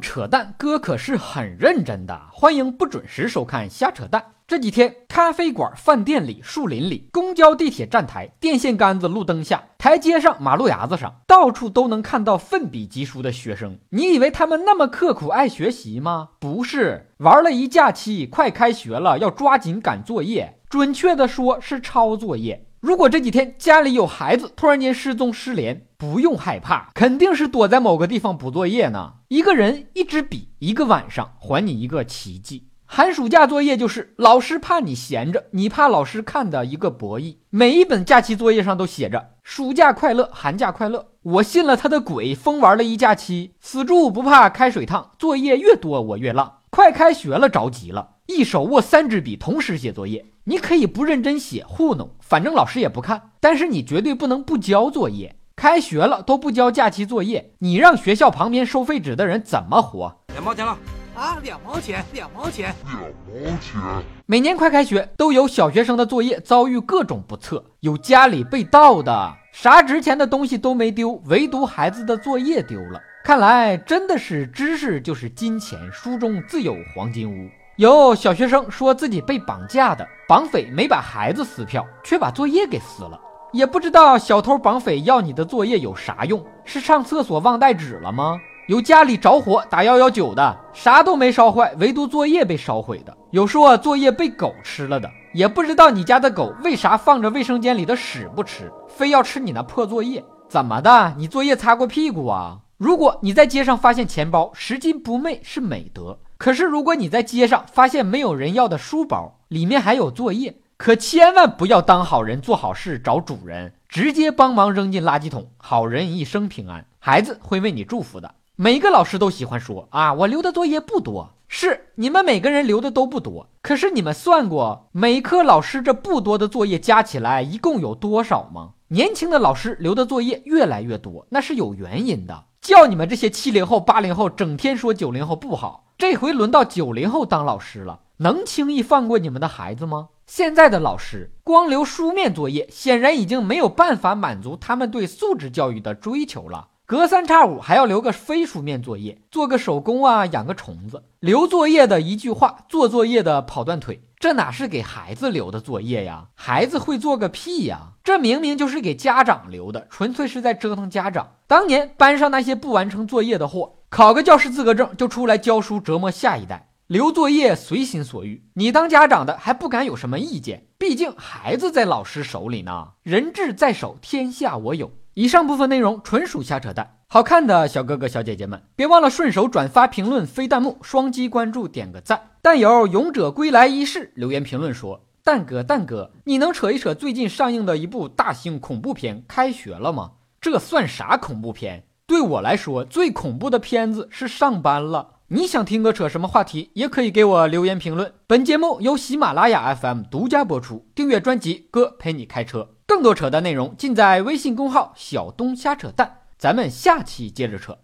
扯淡，哥可是很认真的。欢迎不准时收看瞎扯淡。这几天，咖啡馆、饭店里、树林里、公交、地铁站台、电线杆子、路灯下、台阶上、马路牙子上，到处都能看到奋笔疾书的学生。你以为他们那么刻苦爱学习吗？不是，玩了一假期，快开学了，要抓紧赶作业。准确的说，是抄作业。如果这几天家里有孩子突然间失踪失联，不用害怕，肯定是躲在某个地方补作业呢。一个人，一支笔，一个晚上，还你一个奇迹。寒暑假作业就是老师怕你闲着，你怕老师看的一个博弈。每一本假期作业上都写着“暑假快乐，寒假快乐”。我信了他的鬼，疯玩了一假期，死猪不怕开水烫，作业越多我越浪。快开学了，着急了，一手握三支笔同时写作业。你可以不认真写，糊弄，反正老师也不看。但是你绝对不能不交作业。开学了都不交假期作业，你让学校旁边收废纸的人怎么活？两毛钱了啊！两毛钱，两毛钱，两毛钱。每年快开学，都有小学生的作业遭遇各种不测，有家里被盗的，啥值钱的东西都没丢，唯独孩子的作业丢了。看来真的是知识就是金钱，书中自有黄金屋。有小学生说自己被绑架的，绑匪没把孩子撕票，却把作业给撕了。也不知道小偷绑匪要你的作业有啥用？是上厕所忘带纸了吗？有家里着火打幺幺九的，啥都没烧坏，唯独作业被烧毁的。有说作业被狗吃了的，也不知道你家的狗为啥放着卫生间里的屎不吃，非要吃你那破作业？怎么的？你作业擦过屁股啊？如果你在街上发现钱包，拾金不昧是美德。可是，如果你在街上发现没有人要的书包，里面还有作业，可千万不要当好人做好事找主人，直接帮忙扔进垃圾桶。好人一生平安，孩子会为你祝福的。每个老师都喜欢说啊，我留的作业不多，是你们每个人留的都不多。可是你们算过每科老师这不多的作业加起来一共有多少吗？年轻的老师留的作业越来越多，那是有原因的。叫你们这些七零后、八零后整天说九零后不好。这回轮到九零后当老师了，能轻易放过你们的孩子吗？现在的老师光留书面作业，显然已经没有办法满足他们对素质教育的追求了。隔三差五还要留个非书面作业，做个手工啊，养个虫子。留作业的一句话，做作业的跑断腿，这哪是给孩子留的作业呀？孩子会做个屁呀！这明明就是给家长留的，纯粹是在折腾家长。当年班上那些不完成作业的货。考个教师资格证就出来教书折磨下一代，留作业随心所欲。你当家长的还不敢有什么意见，毕竟孩子在老师手里呢。人质在手，天下我有。以上部分内容纯属瞎扯淡。好看的小哥哥小姐姐们，别忘了顺手转发、评论、飞弹幕、双击关注、点个赞。但有勇者归来一事留言评论说：“蛋哥，蛋哥，你能扯一扯最近上映的一部大型恐怖片《开学了》吗？这算啥恐怖片？”对我来说，最恐怖的片子是上班了。你想听个扯什么话题，也可以给我留言评论。本节目由喜马拉雅 FM 独家播出，订阅专辑《哥陪你开车》，更多扯淡内容尽在微信公号“小东瞎扯淡”。咱们下期接着扯。